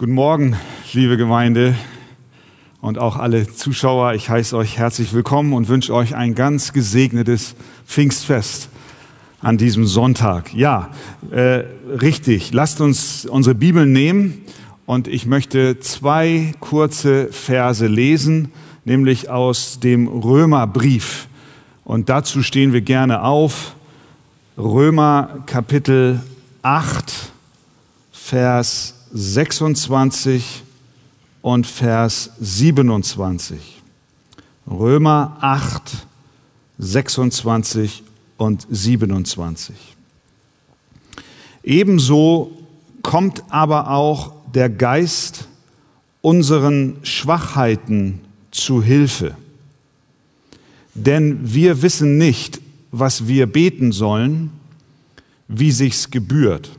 Guten Morgen, liebe Gemeinde und auch alle Zuschauer. Ich heiße euch herzlich willkommen und wünsche euch ein ganz gesegnetes Pfingstfest an diesem Sonntag. Ja, äh, richtig. Lasst uns unsere Bibel nehmen und ich möchte zwei kurze Verse lesen, nämlich aus dem Römerbrief. Und dazu stehen wir gerne auf. Römer Kapitel 8, Vers 26 und Vers 27. Römer 8, 26 und 27. Ebenso kommt aber auch der Geist unseren Schwachheiten zu Hilfe. Denn wir wissen nicht, was wir beten sollen, wie sich's gebührt.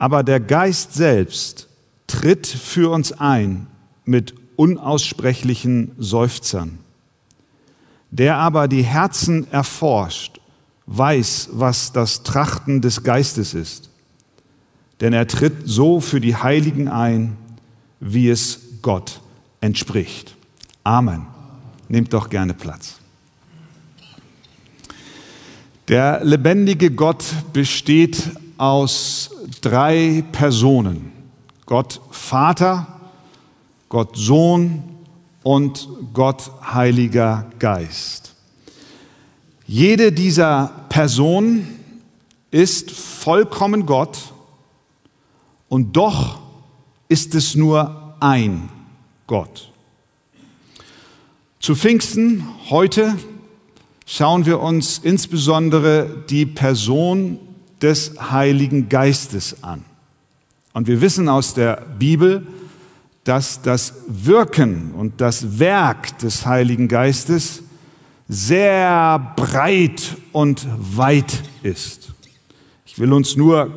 Aber der Geist selbst tritt für uns ein mit unaussprechlichen Seufzern. Der aber die Herzen erforscht, weiß, was das Trachten des Geistes ist. Denn er tritt so für die Heiligen ein, wie es Gott entspricht. Amen. Nehmt doch gerne Platz. Der lebendige Gott besteht aus drei Personen. Gott Vater, Gott Sohn und Gott Heiliger Geist. Jede dieser Personen ist vollkommen Gott und doch ist es nur ein Gott. Zu Pfingsten heute schauen wir uns insbesondere die Person des Heiligen Geistes an. Und wir wissen aus der Bibel, dass das Wirken und das Werk des Heiligen Geistes sehr breit und weit ist. Ich will uns nur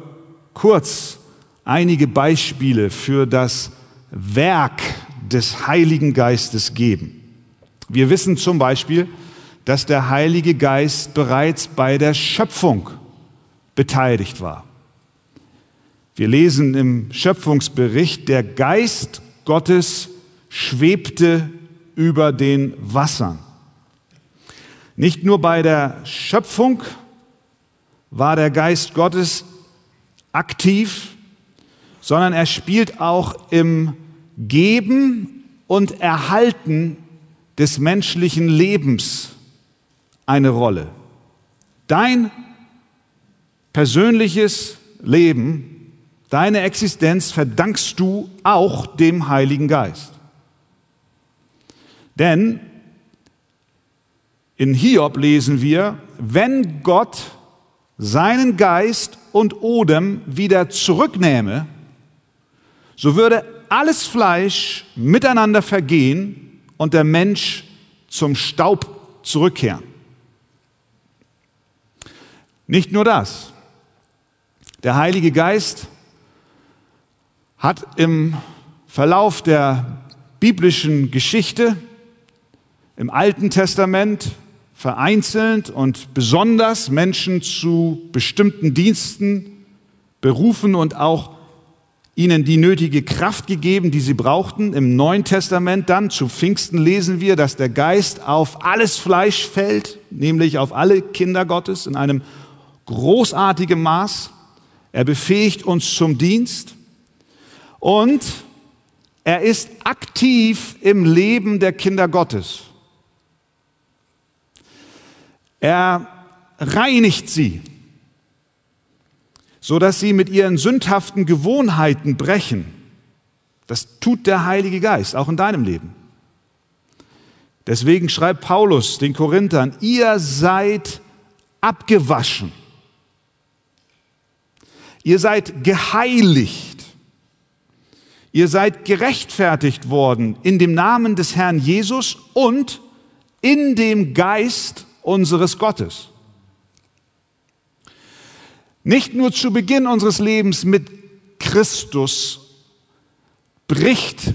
kurz einige Beispiele für das Werk des Heiligen Geistes geben. Wir wissen zum Beispiel, dass der Heilige Geist bereits bei der Schöpfung beteiligt war. Wir lesen im Schöpfungsbericht, der Geist Gottes schwebte über den Wassern. Nicht nur bei der Schöpfung war der Geist Gottes aktiv, sondern er spielt auch im Geben und Erhalten des menschlichen Lebens eine Rolle. Dein persönliches Leben, deine Existenz verdankst du auch dem Heiligen Geist. Denn in Hiob lesen wir, wenn Gott seinen Geist und Odem wieder zurücknähme, so würde alles Fleisch miteinander vergehen und der Mensch zum Staub zurückkehren. Nicht nur das. Der Heilige Geist hat im Verlauf der biblischen Geschichte im Alten Testament vereinzelt und besonders Menschen zu bestimmten Diensten berufen und auch ihnen die nötige Kraft gegeben, die sie brauchten. Im Neuen Testament dann zu Pfingsten lesen wir, dass der Geist auf alles Fleisch fällt, nämlich auf alle Kinder Gottes in einem großartigem Maß. Er befähigt uns zum Dienst und er ist aktiv im Leben der Kinder Gottes. Er reinigt sie, so dass sie mit ihren sündhaften Gewohnheiten brechen. Das tut der Heilige Geist, auch in deinem Leben. Deswegen schreibt Paulus den Korinthern, ihr seid abgewaschen Ihr seid geheiligt. Ihr seid gerechtfertigt worden in dem Namen des Herrn Jesus und in dem Geist unseres Gottes. Nicht nur zu Beginn unseres Lebens mit Christus bricht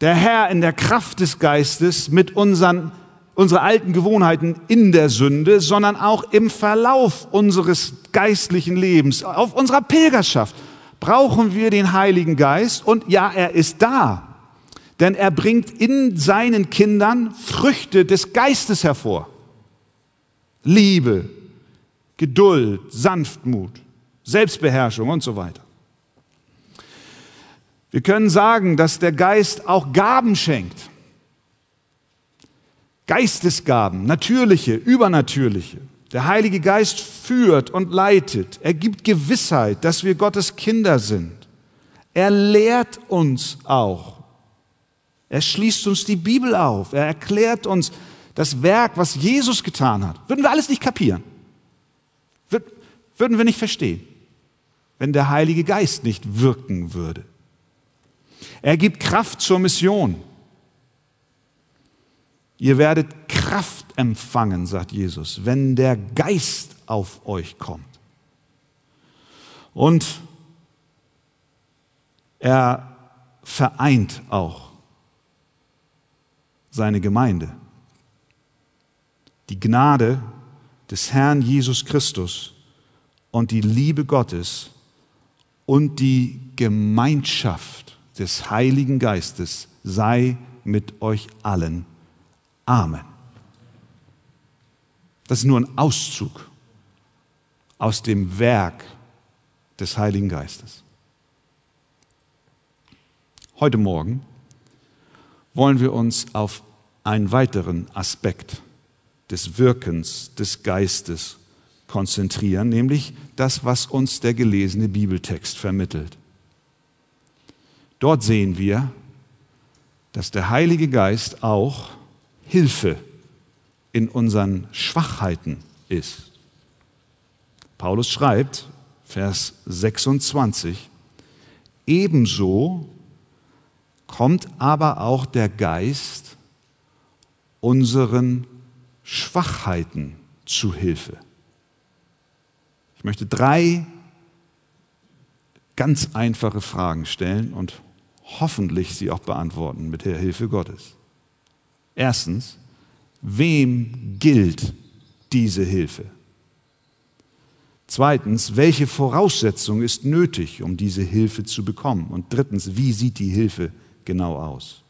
der Herr in der Kraft des Geistes mit unseren unsere alten Gewohnheiten in der Sünde, sondern auch im Verlauf unseres geistlichen Lebens, auf unserer Pilgerschaft, brauchen wir den Heiligen Geist und ja, er ist da, denn er bringt in seinen Kindern Früchte des Geistes hervor. Liebe, Geduld, Sanftmut, Selbstbeherrschung und so weiter. Wir können sagen, dass der Geist auch Gaben schenkt. Geistesgaben, natürliche, übernatürliche. Der Heilige Geist führt und leitet. Er gibt Gewissheit, dass wir Gottes Kinder sind. Er lehrt uns auch. Er schließt uns die Bibel auf. Er erklärt uns das Werk, was Jesus getan hat. Würden wir alles nicht kapieren. Würden wir nicht verstehen, wenn der Heilige Geist nicht wirken würde. Er gibt Kraft zur Mission. Ihr werdet Kraft empfangen, sagt Jesus, wenn der Geist auf euch kommt. Und er vereint auch seine Gemeinde. Die Gnade des Herrn Jesus Christus und die Liebe Gottes und die Gemeinschaft des Heiligen Geistes sei mit euch allen Amen. Das ist nur ein Auszug aus dem Werk des Heiligen Geistes. Heute Morgen wollen wir uns auf einen weiteren Aspekt des Wirkens des Geistes konzentrieren, nämlich das, was uns der gelesene Bibeltext vermittelt. Dort sehen wir, dass der Heilige Geist auch Hilfe in unseren Schwachheiten ist. Paulus schreibt, Vers 26, ebenso kommt aber auch der Geist unseren Schwachheiten zu Hilfe. Ich möchte drei ganz einfache Fragen stellen und hoffentlich sie auch beantworten mit der Hilfe Gottes. Erstens, wem gilt diese Hilfe? Zweitens, welche Voraussetzung ist nötig, um diese Hilfe zu bekommen? Und drittens, wie sieht die Hilfe genau aus?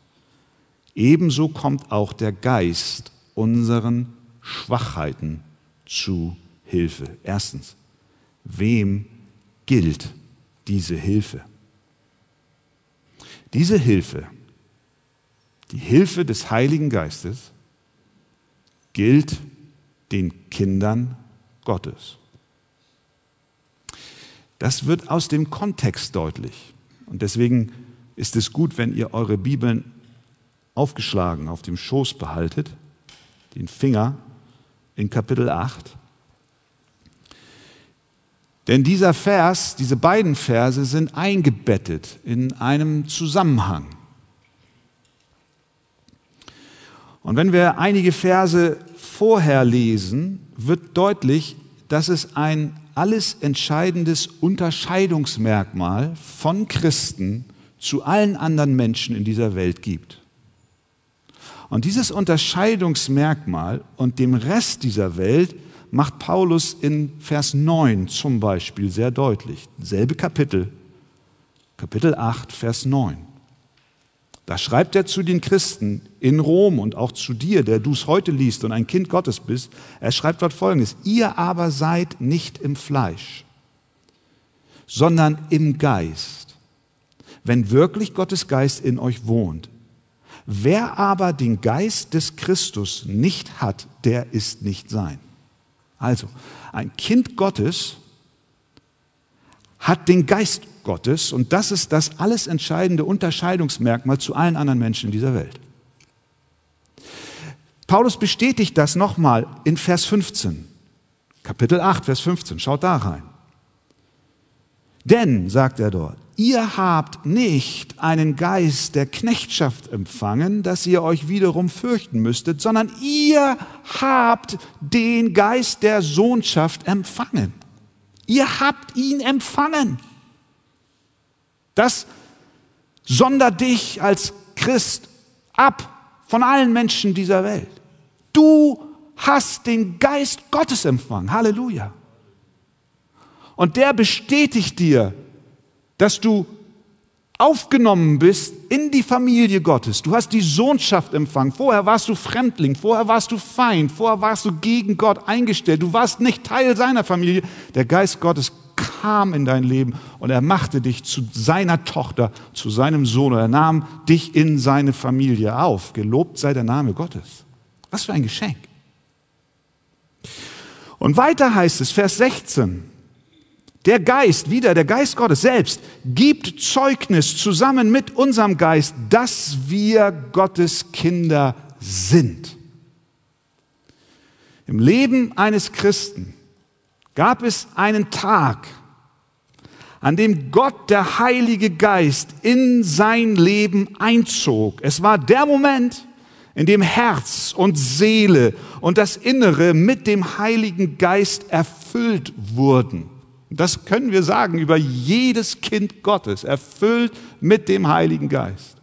Ebenso kommt auch der Geist unseren Schwachheiten zu Hilfe. Erstens, wem gilt diese Hilfe? Diese Hilfe die Hilfe des Heiligen Geistes gilt den Kindern Gottes. Das wird aus dem Kontext deutlich. Und deswegen ist es gut, wenn ihr eure Bibeln aufgeschlagen auf dem Schoß behaltet, den Finger in Kapitel 8. Denn dieser Vers, diese beiden Verse sind eingebettet in einem Zusammenhang. Und wenn wir einige Verse vorher lesen, wird deutlich, dass es ein alles entscheidendes Unterscheidungsmerkmal von Christen zu allen anderen Menschen in dieser Welt gibt. Und dieses Unterscheidungsmerkmal und dem Rest dieser Welt macht Paulus in Vers 9 zum Beispiel sehr deutlich. Selbe Kapitel, Kapitel 8, Vers 9. Da schreibt er zu den Christen in Rom und auch zu dir, der du es heute liest und ein Kind Gottes bist. Er schreibt dort Folgendes. Ihr aber seid nicht im Fleisch, sondern im Geist, wenn wirklich Gottes Geist in euch wohnt. Wer aber den Geist des Christus nicht hat, der ist nicht sein. Also, ein Kind Gottes hat den Geist Gottes und das ist das alles entscheidende Unterscheidungsmerkmal zu allen anderen Menschen in dieser Welt. Paulus bestätigt das nochmal in Vers 15, Kapitel 8, Vers 15, schaut da rein. Denn, sagt er dort, ihr habt nicht einen Geist der Knechtschaft empfangen, dass ihr euch wiederum fürchten müsstet, sondern ihr habt den Geist der Sohnschaft empfangen. Ihr habt ihn empfangen. Das sondert dich als Christ ab von allen Menschen dieser Welt. Du hast den Geist Gottes empfangen. Halleluja. Und der bestätigt dir dass du aufgenommen bist in die Familie Gottes. Du hast die Sohnschaft empfangen. Vorher warst du Fremdling, vorher warst du Feind, vorher warst du gegen Gott eingestellt. Du warst nicht Teil seiner Familie. Der Geist Gottes kam in dein Leben und er machte dich zu seiner Tochter, zu seinem Sohn. Er nahm dich in seine Familie auf. Gelobt sei der Name Gottes. Was für ein Geschenk. Und weiter heißt es, Vers 16, der Geist, wieder der Geist Gottes selbst, gibt Zeugnis zusammen mit unserem Geist, dass wir Gottes Kinder sind. Im Leben eines Christen gab es einen Tag, an dem Gott, der Heilige Geist, in sein Leben einzog. Es war der Moment, in dem Herz und Seele und das Innere mit dem Heiligen Geist erfüllt wurden. Das können wir sagen über jedes Kind Gottes, erfüllt mit dem Heiligen Geist.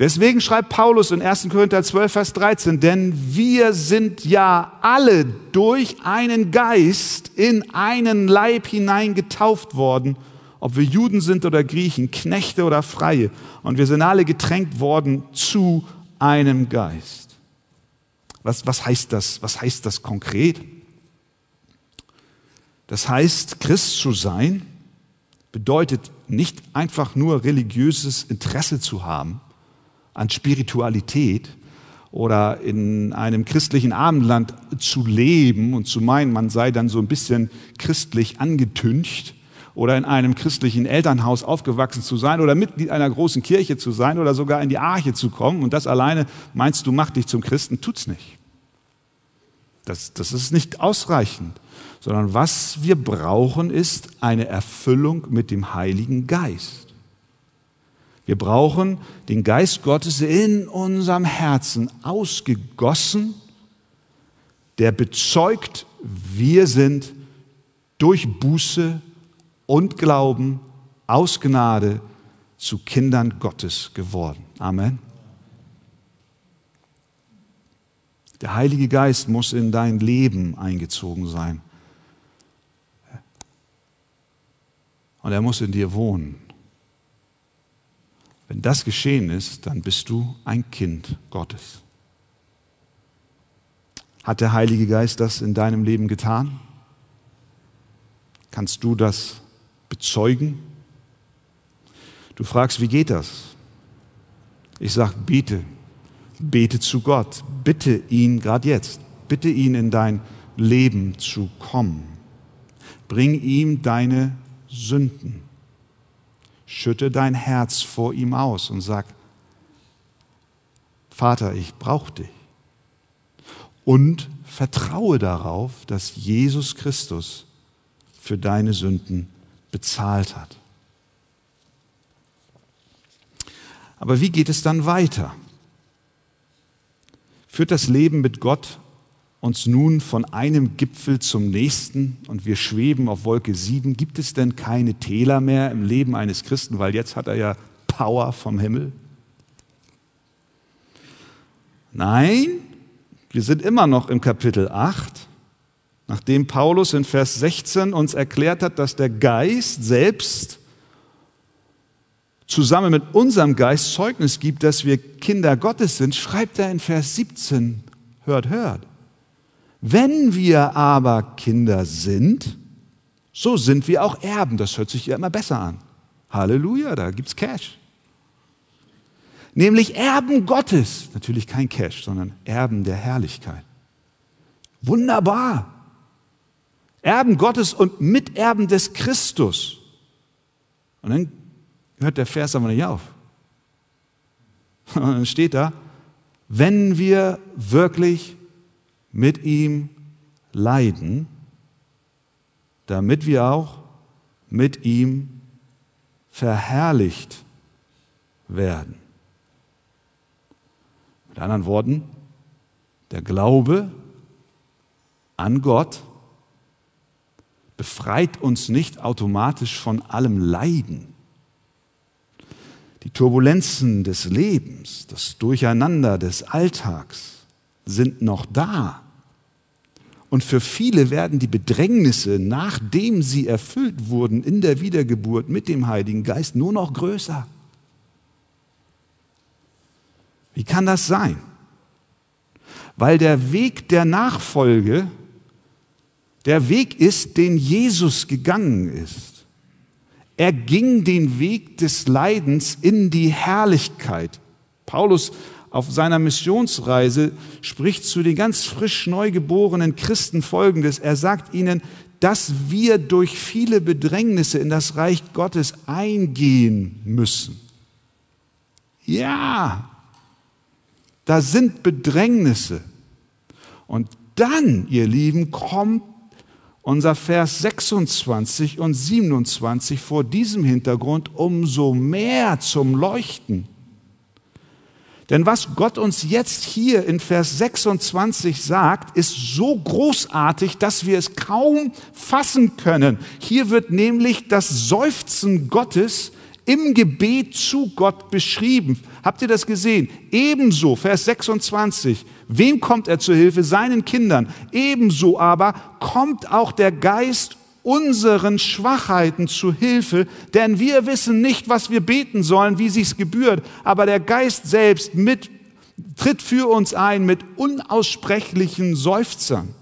Deswegen schreibt Paulus in 1. Korinther 12, Vers 13, denn wir sind ja alle durch einen Geist in einen Leib hinein getauft worden, ob wir Juden sind oder Griechen, Knechte oder Freie, und wir sind alle getränkt worden zu einem Geist. Was, was heißt das? Was heißt das konkret? Das heißt, Christ zu sein bedeutet nicht einfach nur religiöses Interesse zu haben an Spiritualität oder in einem christlichen Abendland zu leben und zu meinen, man sei dann so ein bisschen christlich angetüncht oder in einem christlichen Elternhaus aufgewachsen zu sein oder Mitglied einer großen Kirche zu sein oder sogar in die Arche zu kommen und das alleine meinst du macht dich zum Christen, tut's nicht. Das, das ist nicht ausreichend sondern was wir brauchen, ist eine Erfüllung mit dem Heiligen Geist. Wir brauchen den Geist Gottes in unserem Herzen ausgegossen, der bezeugt, wir sind durch Buße und Glauben aus Gnade zu Kindern Gottes geworden. Amen. Der Heilige Geist muss in dein Leben eingezogen sein. und er muss in dir wohnen. Wenn das geschehen ist, dann bist du ein Kind Gottes. Hat der Heilige Geist das in deinem Leben getan? Kannst du das bezeugen? Du fragst, wie geht das? Ich sage, bete, bete zu Gott, bitte ihn gerade jetzt, bitte ihn in dein Leben zu kommen. Bring ihm deine Sünden. Schütte dein Herz vor ihm aus und sag, Vater, ich brauche dich. Und vertraue darauf, dass Jesus Christus für deine Sünden bezahlt hat. Aber wie geht es dann weiter? Führt das Leben mit Gott uns nun von einem Gipfel zum nächsten und wir schweben auf Wolke 7. Gibt es denn keine Täler mehr im Leben eines Christen, weil jetzt hat er ja Power vom Himmel? Nein, wir sind immer noch im Kapitel 8, nachdem Paulus in Vers 16 uns erklärt hat, dass der Geist selbst zusammen mit unserem Geist Zeugnis gibt, dass wir Kinder Gottes sind, schreibt er in Vers 17, hört, hört. Wenn wir aber Kinder sind, so sind wir auch Erben. Das hört sich ja immer besser an. Halleluja, da gibt's Cash. Nämlich Erben Gottes. Natürlich kein Cash, sondern Erben der Herrlichkeit. Wunderbar. Erben Gottes und Miterben des Christus. Und dann hört der Vers aber nicht auf. Und dann steht da, wenn wir wirklich mit ihm leiden, damit wir auch mit ihm verherrlicht werden. Mit anderen Worten, der Glaube an Gott befreit uns nicht automatisch von allem Leiden. Die Turbulenzen des Lebens, das Durcheinander des Alltags, sind noch da. Und für viele werden die Bedrängnisse, nachdem sie erfüllt wurden in der Wiedergeburt mit dem Heiligen Geist, nur noch größer. Wie kann das sein? Weil der Weg der Nachfolge der Weg ist, den Jesus gegangen ist. Er ging den Weg des Leidens in die Herrlichkeit. Paulus auf seiner Missionsreise spricht zu den ganz frisch neugeborenen Christen Folgendes. Er sagt ihnen, dass wir durch viele Bedrängnisse in das Reich Gottes eingehen müssen. Ja, da sind Bedrängnisse. Und dann, ihr Lieben, kommt unser Vers 26 und 27 vor diesem Hintergrund umso mehr zum Leuchten. Denn was Gott uns jetzt hier in Vers 26 sagt, ist so großartig, dass wir es kaum fassen können. Hier wird nämlich das Seufzen Gottes im Gebet zu Gott beschrieben. Habt ihr das gesehen? Ebenso, Vers 26, wem kommt er zu Hilfe? Seinen Kindern. Ebenso aber kommt auch der Geist unseren Schwachheiten zu Hilfe, denn wir wissen nicht, was wir beten sollen, wie sich's gebührt, aber der Geist selbst mit, tritt für uns ein mit unaussprechlichen Seufzern.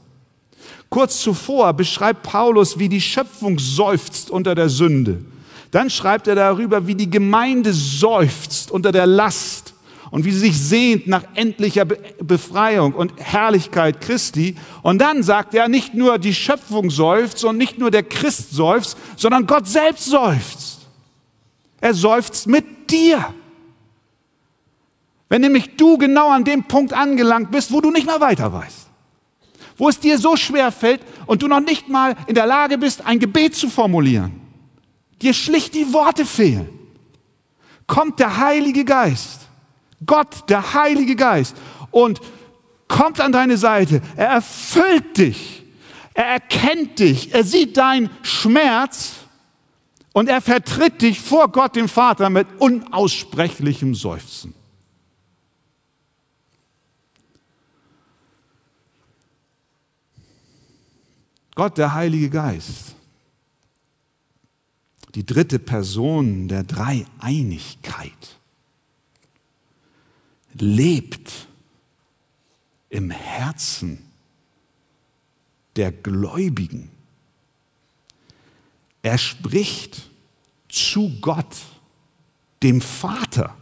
Kurz zuvor beschreibt Paulus, wie die Schöpfung seufzt unter der Sünde. Dann schreibt er darüber, wie die Gemeinde seufzt unter der Last und wie sie sich sehnt nach endlicher Befreiung und Herrlichkeit Christi. Und dann sagt er, nicht nur die Schöpfung seufzt und nicht nur der Christ seufzt, sondern Gott selbst seufzt. Er seufzt mit dir. Wenn nämlich du genau an dem Punkt angelangt bist, wo du nicht mehr weiter weißt, wo es dir so schwer fällt und du noch nicht mal in der Lage bist, ein Gebet zu formulieren, dir schlicht die Worte fehlen, kommt der Heilige Geist Gott, der Heilige Geist, und kommt an deine Seite. Er erfüllt dich. Er erkennt dich. Er sieht deinen Schmerz und er vertritt dich vor Gott, dem Vater, mit unaussprechlichem Seufzen. Gott, der Heilige Geist, die dritte Person der Dreieinigkeit lebt im Herzen der Gläubigen. Er spricht zu Gott, dem Vater,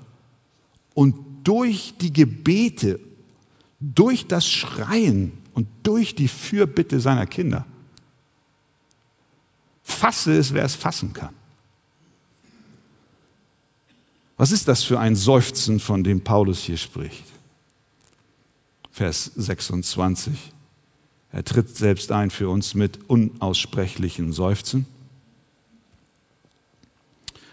und durch die Gebete, durch das Schreien und durch die Fürbitte seiner Kinder. Fasse es, wer es fassen kann. Was ist das für ein Seufzen, von dem Paulus hier spricht? Vers 26. Er tritt selbst ein für uns mit unaussprechlichen Seufzen.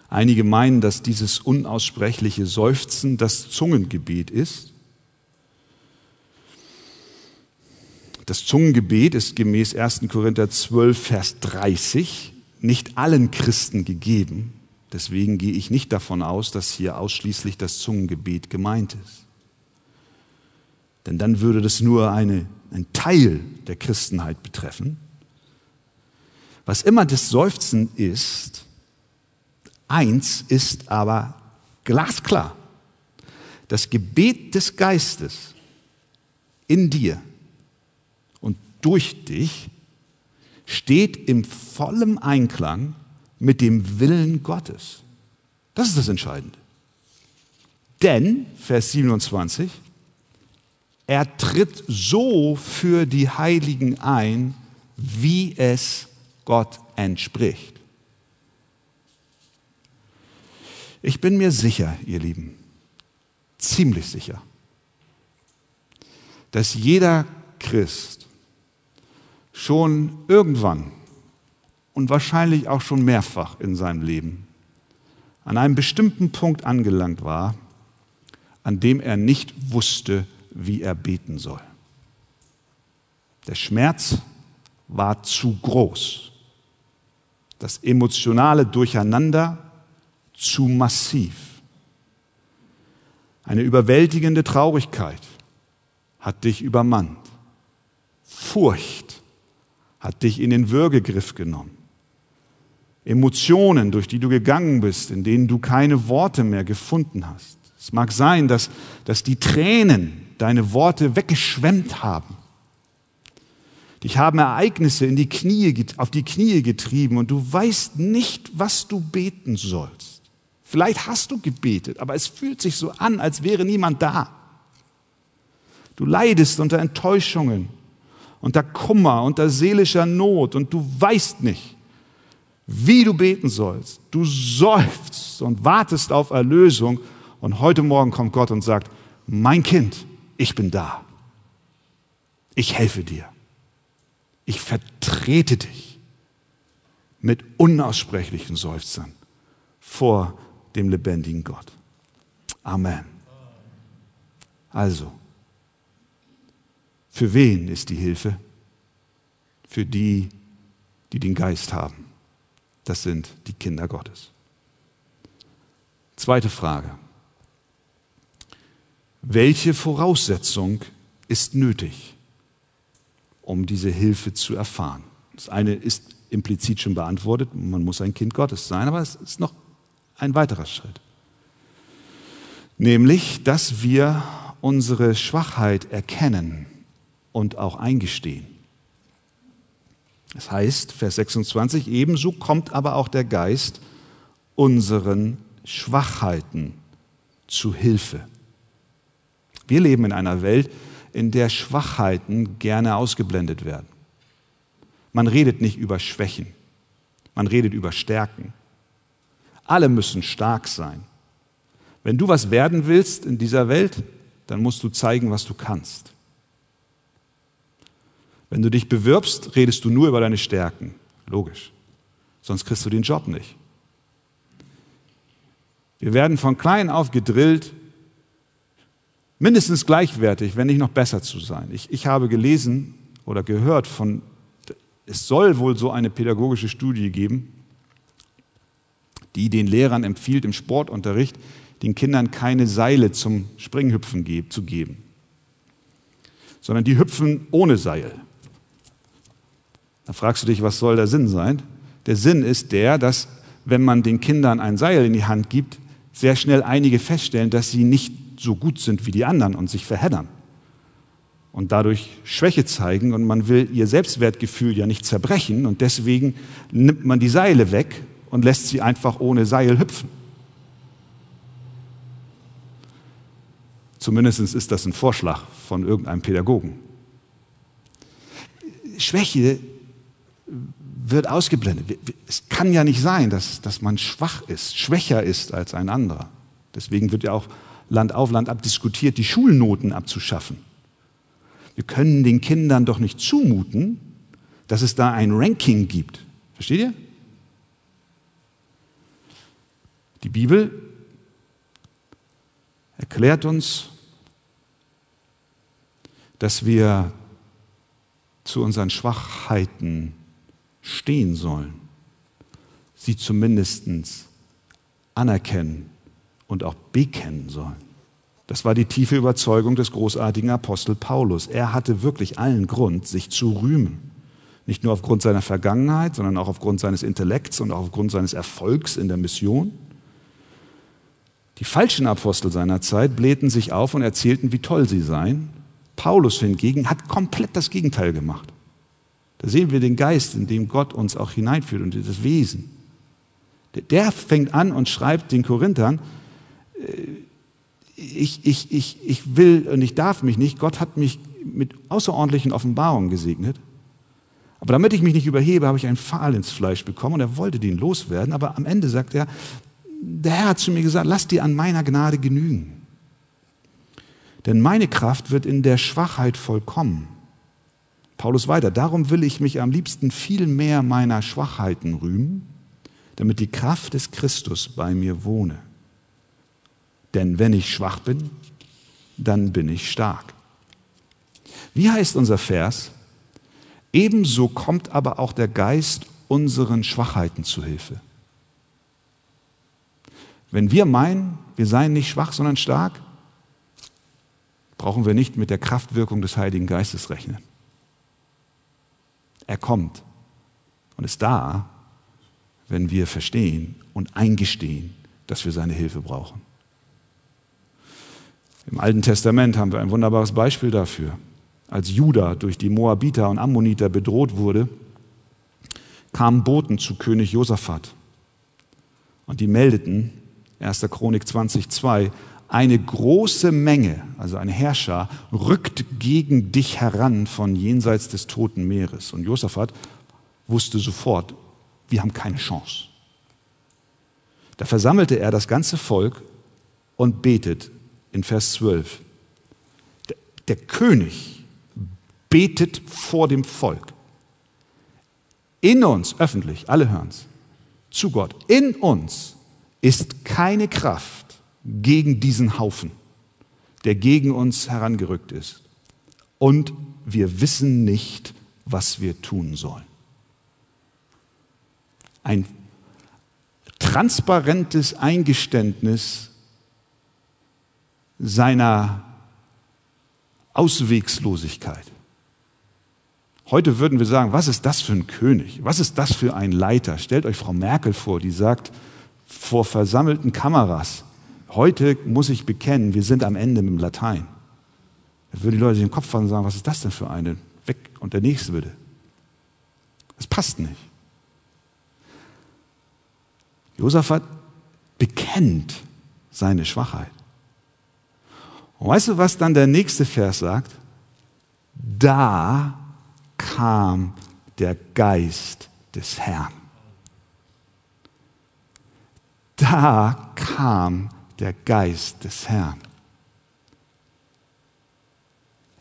Einige meinen, dass dieses unaussprechliche Seufzen das Zungengebet ist. Das Zungengebet ist gemäß 1. Korinther 12, Vers 30 nicht allen Christen gegeben. Deswegen gehe ich nicht davon aus, dass hier ausschließlich das Zungengebet gemeint ist. Denn dann würde das nur eine, ein Teil der Christenheit betreffen. Was immer das Seufzen ist, eins ist aber glasklar. Das Gebet des Geistes in dir und durch dich steht im vollen Einklang mit dem Willen Gottes. Das ist das Entscheidende. Denn, Vers 27, er tritt so für die Heiligen ein, wie es Gott entspricht. Ich bin mir sicher, ihr Lieben, ziemlich sicher, dass jeder Christ schon irgendwann und wahrscheinlich auch schon mehrfach in seinem Leben an einem bestimmten Punkt angelangt war, an dem er nicht wusste, wie er beten soll. Der Schmerz war zu groß, das emotionale Durcheinander zu massiv. Eine überwältigende Traurigkeit hat dich übermannt. Furcht hat dich in den Würgegriff genommen. Emotionen, durch die du gegangen bist, in denen du keine Worte mehr gefunden hast. Es mag sein, dass, dass die Tränen deine Worte weggeschwemmt haben. Dich haben Ereignisse in die Knie, auf die Knie getrieben und du weißt nicht, was du beten sollst. Vielleicht hast du gebetet, aber es fühlt sich so an, als wäre niemand da. Du leidest unter Enttäuschungen, unter Kummer, unter seelischer Not und du weißt nicht, wie du beten sollst. Du seufzt und wartest auf Erlösung und heute Morgen kommt Gott und sagt, mein Kind, ich bin da. Ich helfe dir. Ich vertrete dich mit unaussprechlichen Seufzern vor dem lebendigen Gott. Amen. Also, für wen ist die Hilfe? Für die, die den Geist haben. Das sind die Kinder Gottes. Zweite Frage. Welche Voraussetzung ist nötig, um diese Hilfe zu erfahren? Das eine ist implizit schon beantwortet, man muss ein Kind Gottes sein, aber es ist noch ein weiterer Schritt. Nämlich, dass wir unsere Schwachheit erkennen und auch eingestehen. Das heißt, Vers 26, ebenso kommt aber auch der Geist unseren Schwachheiten zu Hilfe. Wir leben in einer Welt, in der Schwachheiten gerne ausgeblendet werden. Man redet nicht über Schwächen, man redet über Stärken. Alle müssen stark sein. Wenn du was werden willst in dieser Welt, dann musst du zeigen, was du kannst. Wenn du dich bewirbst, redest du nur über deine Stärken. Logisch. Sonst kriegst du den Job nicht. Wir werden von klein auf gedrillt, mindestens gleichwertig, wenn nicht noch besser zu sein. Ich, ich habe gelesen oder gehört von, es soll wohl so eine pädagogische Studie geben, die den Lehrern empfiehlt, im Sportunterricht den Kindern keine Seile zum Springhüpfen zu geben, sondern die hüpfen ohne Seil. Da fragst du dich, was soll der Sinn sein? Der Sinn ist der, dass wenn man den Kindern ein Seil in die Hand gibt, sehr schnell einige feststellen, dass sie nicht so gut sind wie die anderen und sich verheddern und dadurch Schwäche zeigen und man will ihr Selbstwertgefühl ja nicht zerbrechen und deswegen nimmt man die Seile weg und lässt sie einfach ohne Seil hüpfen. Zumindest ist das ein Vorschlag von irgendeinem Pädagogen. Schwäche wird ausgeblendet. Es kann ja nicht sein, dass, dass man schwach ist, schwächer ist als ein anderer. Deswegen wird ja auch Land auf Land ab diskutiert, die Schulnoten abzuschaffen. Wir können den Kindern doch nicht zumuten, dass es da ein Ranking gibt. Versteht ihr? Die Bibel erklärt uns, dass wir zu unseren Schwachheiten stehen sollen, sie zumindest anerkennen und auch bekennen sollen. Das war die tiefe Überzeugung des großartigen Apostel Paulus. Er hatte wirklich allen Grund, sich zu rühmen. Nicht nur aufgrund seiner Vergangenheit, sondern auch aufgrund seines Intellekts und auch aufgrund seines Erfolgs in der Mission. Die falschen Apostel seiner Zeit blähten sich auf und erzählten, wie toll sie seien. Paulus hingegen hat komplett das Gegenteil gemacht. Da sehen wir den Geist, in dem Gott uns auch hineinführt und das Wesen. Der fängt an und schreibt den Korinthern, äh, ich, ich, ich, ich will und ich darf mich nicht, Gott hat mich mit außerordentlichen Offenbarungen gesegnet. Aber damit ich mich nicht überhebe, habe ich einen Pfahl ins Fleisch bekommen und er wollte den loswerden. Aber am Ende sagt er, der Herr hat zu mir gesagt, lass dir an meiner Gnade genügen. Denn meine Kraft wird in der Schwachheit vollkommen. Paulus weiter, darum will ich mich am liebsten viel mehr meiner Schwachheiten rühmen, damit die Kraft des Christus bei mir wohne. Denn wenn ich schwach bin, dann bin ich stark. Wie heißt unser Vers? Ebenso kommt aber auch der Geist unseren Schwachheiten zu Hilfe. Wenn wir meinen, wir seien nicht schwach, sondern stark, brauchen wir nicht mit der Kraftwirkung des Heiligen Geistes rechnen. Er kommt und ist da, wenn wir verstehen und eingestehen, dass wir seine Hilfe brauchen. Im Alten Testament haben wir ein wunderbares Beispiel dafür. Als Juda durch die Moabiter und Ammoniter bedroht wurde, kamen Boten zu König Josaphat. Und die meldeten, 1. Chronik 20,2, eine große Menge, also ein Herrscher, rückt gegen dich heran von jenseits des Toten Meeres. Und Josaphat wusste sofort, wir haben keine Chance. Da versammelte er das ganze Volk und betet in Vers 12. Der, der König betet vor dem Volk. In uns, öffentlich, alle hören es, zu Gott, in uns ist keine Kraft gegen diesen Haufen, der gegen uns herangerückt ist. Und wir wissen nicht, was wir tun sollen. Ein transparentes Eingeständnis seiner Auswegslosigkeit. Heute würden wir sagen, was ist das für ein König? Was ist das für ein Leiter? Stellt euch Frau Merkel vor, die sagt vor versammelten Kameras, heute muss ich bekennen, wir sind am Ende mit dem Latein. Da würden die Leute sich den Kopf fassen und sagen, was ist das denn für eine? Weg und der nächste würde. Das passt nicht. Josaphat bekennt seine Schwachheit. Und weißt du, was dann der nächste Vers sagt? Da kam der Geist des Herrn. Da kam der Geist des Herrn.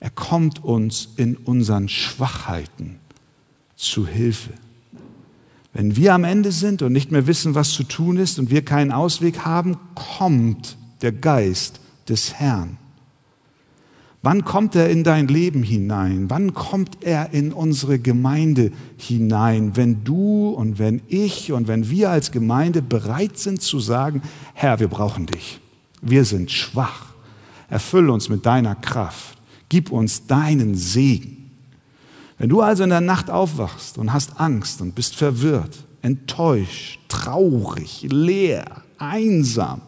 Er kommt uns in unseren Schwachheiten zu Hilfe. Wenn wir am Ende sind und nicht mehr wissen, was zu tun ist und wir keinen Ausweg haben, kommt der Geist des Herrn. Wann kommt er in dein Leben hinein? Wann kommt er in unsere Gemeinde hinein? Wenn du und wenn ich und wenn wir als Gemeinde bereit sind zu sagen, Herr, wir brauchen dich. Wir sind schwach. Erfülle uns mit deiner Kraft. Gib uns deinen Segen. Wenn du also in der Nacht aufwachst und hast Angst und bist verwirrt, enttäuscht, traurig, leer, einsam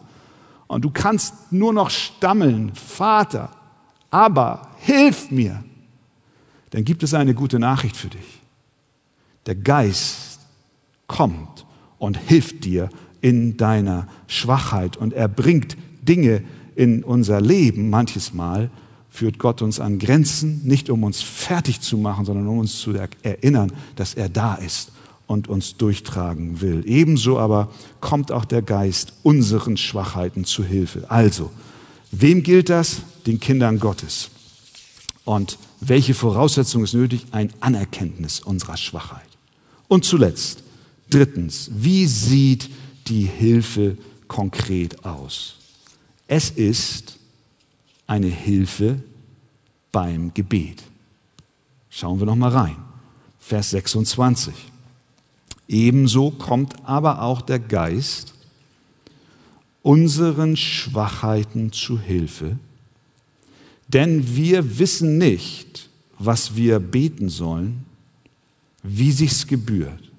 und du kannst nur noch stammeln, Vater, aber hilf mir, dann gibt es eine gute Nachricht für dich. Der Geist kommt und hilft dir in deiner Schwachheit und er bringt Dinge in unser Leben manches Mal, führt Gott uns an Grenzen, nicht um uns fertig zu machen, sondern um uns zu erinnern, dass er da ist und uns durchtragen will. Ebenso aber kommt auch der Geist unseren Schwachheiten zu Hilfe. Also, wem gilt das? Den Kindern Gottes. Und welche Voraussetzung ist nötig? Ein Anerkenntnis unserer Schwachheit. Und zuletzt, drittens, wie sieht die Hilfe konkret aus? Es ist eine Hilfe beim Gebet. Schauen wir noch mal rein. Vers 26. Ebenso kommt aber auch der Geist unseren Schwachheiten zu Hilfe, denn wir wissen nicht, was wir beten sollen, wie sich's gebührt.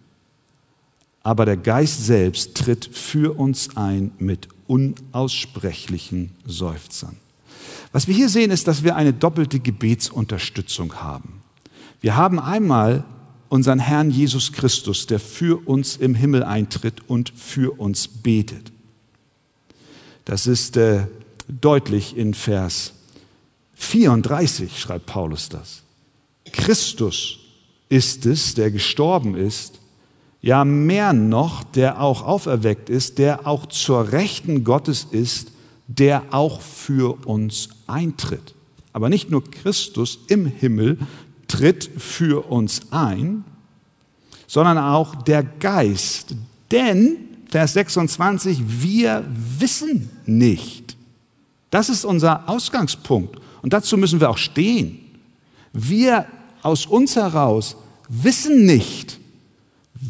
Aber der Geist selbst tritt für uns ein mit unaussprechlichen Seufzern. Was wir hier sehen, ist, dass wir eine doppelte Gebetsunterstützung haben. Wir haben einmal unseren Herrn Jesus Christus, der für uns im Himmel eintritt und für uns betet. Das ist äh, deutlich in Vers 34, schreibt Paulus das. Christus ist es, der gestorben ist, ja mehr noch, der auch auferweckt ist, der auch zur Rechten Gottes ist, der auch für uns eintritt. Aber nicht nur Christus im Himmel tritt für uns ein, sondern auch der Geist. Denn, Vers 26, wir wissen nicht. Das ist unser Ausgangspunkt. Und dazu müssen wir auch stehen. Wir aus uns heraus wissen nicht,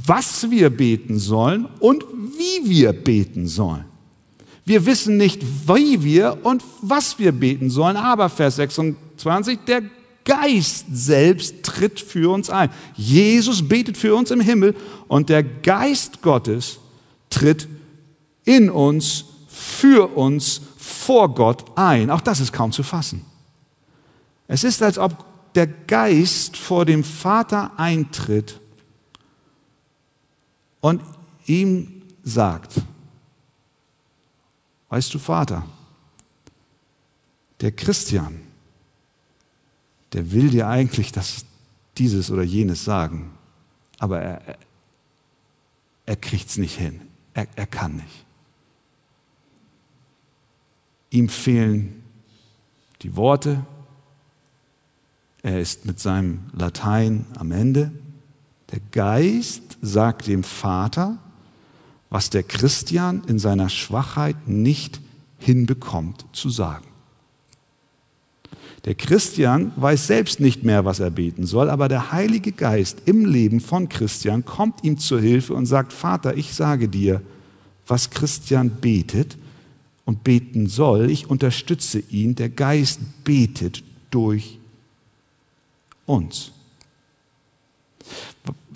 was wir beten sollen und wie wir beten sollen. Wir wissen nicht, wie wir und was wir beten sollen, aber Vers 26, der Geist selbst tritt für uns ein. Jesus betet für uns im Himmel und der Geist Gottes tritt in uns, für uns, vor Gott ein. Auch das ist kaum zu fassen. Es ist, als ob der Geist vor dem Vater eintritt und ihm sagt, weißt du, Vater, der Christian, der will dir eigentlich das, dieses oder jenes sagen, aber er, er kriegt es nicht hin. Er, er kann nicht. Ihm fehlen die Worte. Er ist mit seinem Latein am Ende. Der Geist sagt dem Vater, was der Christian in seiner Schwachheit nicht hinbekommt zu sagen. Der Christian weiß selbst nicht mehr, was er beten soll, aber der Heilige Geist im Leben von Christian kommt ihm zur Hilfe und sagt, Vater, ich sage dir, was Christian betet und beten soll. Ich unterstütze ihn. Der Geist betet durch uns.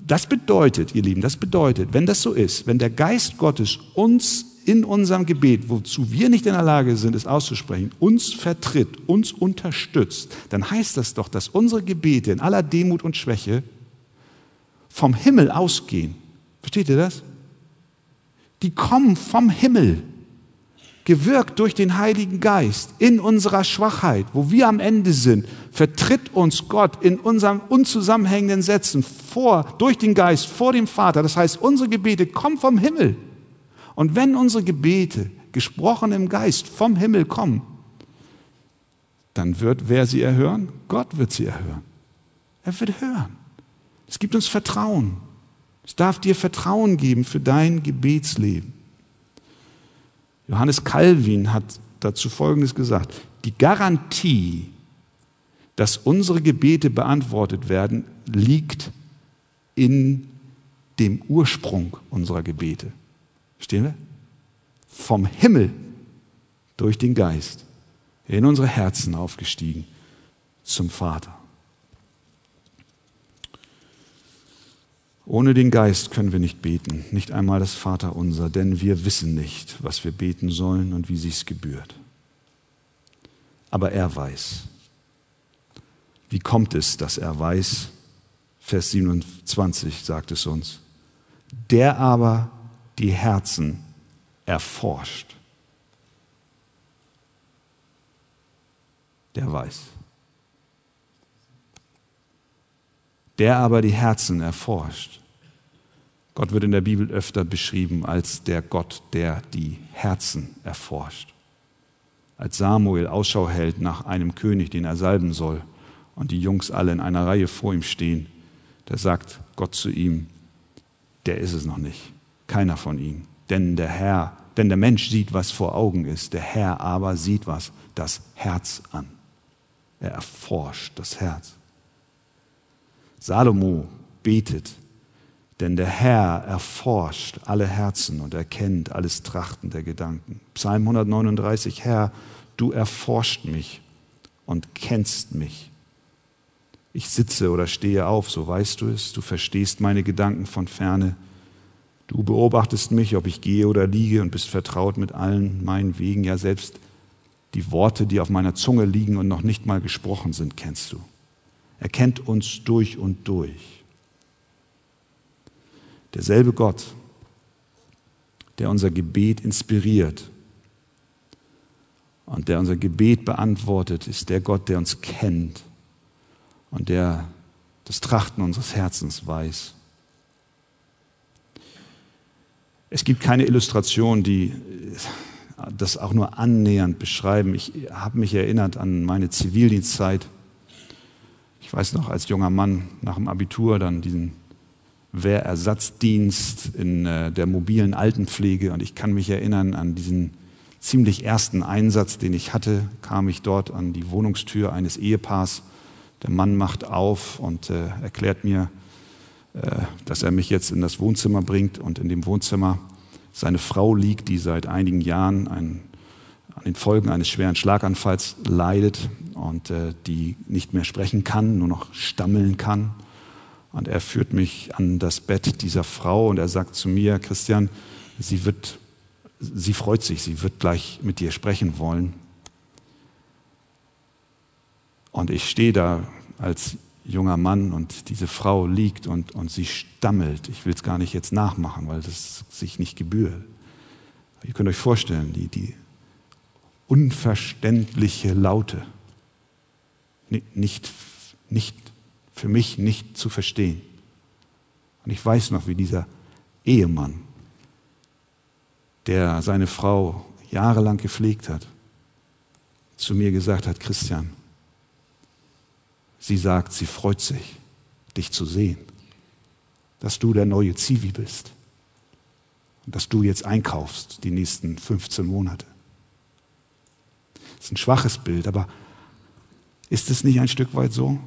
Das bedeutet, ihr Lieben, das bedeutet, wenn das so ist, wenn der Geist Gottes uns in unserem Gebet, wozu wir nicht in der Lage sind, es auszusprechen, uns vertritt, uns unterstützt, dann heißt das doch, dass unsere Gebete in aller Demut und Schwäche vom Himmel ausgehen. Versteht ihr das? Die kommen vom Himmel, gewirkt durch den Heiligen Geist in unserer Schwachheit, wo wir am Ende sind, vertritt uns Gott in unseren unzusammenhängenden Sätzen vor, durch den Geist, vor dem Vater. Das heißt, unsere Gebete kommen vom Himmel. Und wenn unsere Gebete, gesprochen im Geist, vom Himmel kommen, dann wird wer sie erhören? Gott wird sie erhören. Er wird hören. Es gibt uns Vertrauen. Es darf dir Vertrauen geben für dein Gebetsleben. Johannes Calvin hat dazu Folgendes gesagt. Die Garantie, dass unsere Gebete beantwortet werden, liegt in dem Ursprung unserer Gebete. Verstehen wir? Vom Himmel durch den Geist in unsere Herzen aufgestiegen zum Vater. Ohne den Geist können wir nicht beten, nicht einmal das Vaterunser, denn wir wissen nicht, was wir beten sollen und wie sich's gebührt. Aber er weiß. Wie kommt es, dass er weiß? Vers 27 sagt es uns. Der aber die Herzen erforscht. Der weiß. Der aber die Herzen erforscht. Gott wird in der Bibel öfter beschrieben als der Gott, der die Herzen erforscht. Als Samuel Ausschau hält nach einem König, den er salben soll, und die Jungs alle in einer Reihe vor ihm stehen, da sagt Gott zu ihm, der ist es noch nicht keiner von ihnen. Denn der Herr, denn der Mensch sieht, was vor Augen ist, der Herr aber sieht was, das Herz an. Er erforscht das Herz. Salomo betet, denn der Herr erforscht alle Herzen und erkennt alles Trachten der Gedanken. Psalm 139, Herr, du erforscht mich und kennst mich. Ich sitze oder stehe auf, so weißt du es, du verstehst meine Gedanken von ferne. Du beobachtest mich, ob ich gehe oder liege und bist vertraut mit allen meinen Wegen. Ja, selbst die Worte, die auf meiner Zunge liegen und noch nicht mal gesprochen sind, kennst du. Er kennt uns durch und durch. Derselbe Gott, der unser Gebet inspiriert und der unser Gebet beantwortet, ist der Gott, der uns kennt und der das Trachten unseres Herzens weiß. Es gibt keine Illustration, die das auch nur annähernd beschreiben. Ich habe mich erinnert an meine Zivildienstzeit. Ich weiß noch, als junger Mann nach dem Abitur dann diesen Wehrersatzdienst in äh, der mobilen Altenpflege und ich kann mich erinnern an diesen ziemlich ersten Einsatz, den ich hatte, kam ich dort an die Wohnungstür eines Ehepaars. Der Mann macht auf und äh, erklärt mir, äh, dass er mich jetzt in das Wohnzimmer bringt und in dem Wohnzimmer seine Frau liegt, die seit einigen Jahren an den Folgen eines schweren Schlaganfalls leidet und äh, die nicht mehr sprechen kann, nur noch stammeln kann. Und er führt mich an das Bett dieser Frau und er sagt zu mir, Christian, sie wird, sie freut sich, sie wird gleich mit dir sprechen wollen. Und ich stehe da als junger Mann und diese Frau liegt und, und sie stammelt. Ich will es gar nicht jetzt nachmachen, weil das sich nicht gebührt. Ihr könnt euch vorstellen, die, die unverständliche Laute, nicht, nicht, für mich nicht zu verstehen. Und ich weiß noch, wie dieser Ehemann, der seine Frau jahrelang gepflegt hat, zu mir gesagt hat, Christian, sie sagt, sie freut sich, dich zu sehen, dass du der neue Zivi bist und dass du jetzt einkaufst die nächsten 15 Monate. Das ist ein schwaches Bild, aber ist es nicht ein Stück weit so?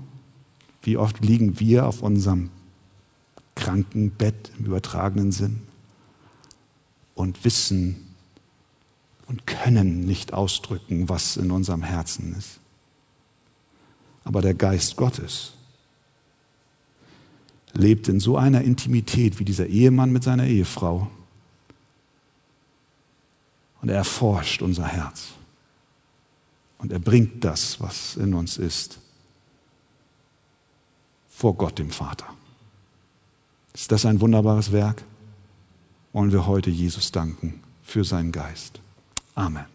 Wie oft liegen wir auf unserem Krankenbett im übertragenen Sinn und wissen und können nicht ausdrücken, was in unserem Herzen ist. Aber der Geist Gottes lebt in so einer Intimität wie dieser Ehemann mit seiner Ehefrau. Und er erforscht unser Herz. Und er bringt das, was in uns ist, vor Gott dem Vater. Ist das ein wunderbares Werk? Wollen wir heute Jesus danken für seinen Geist. Amen.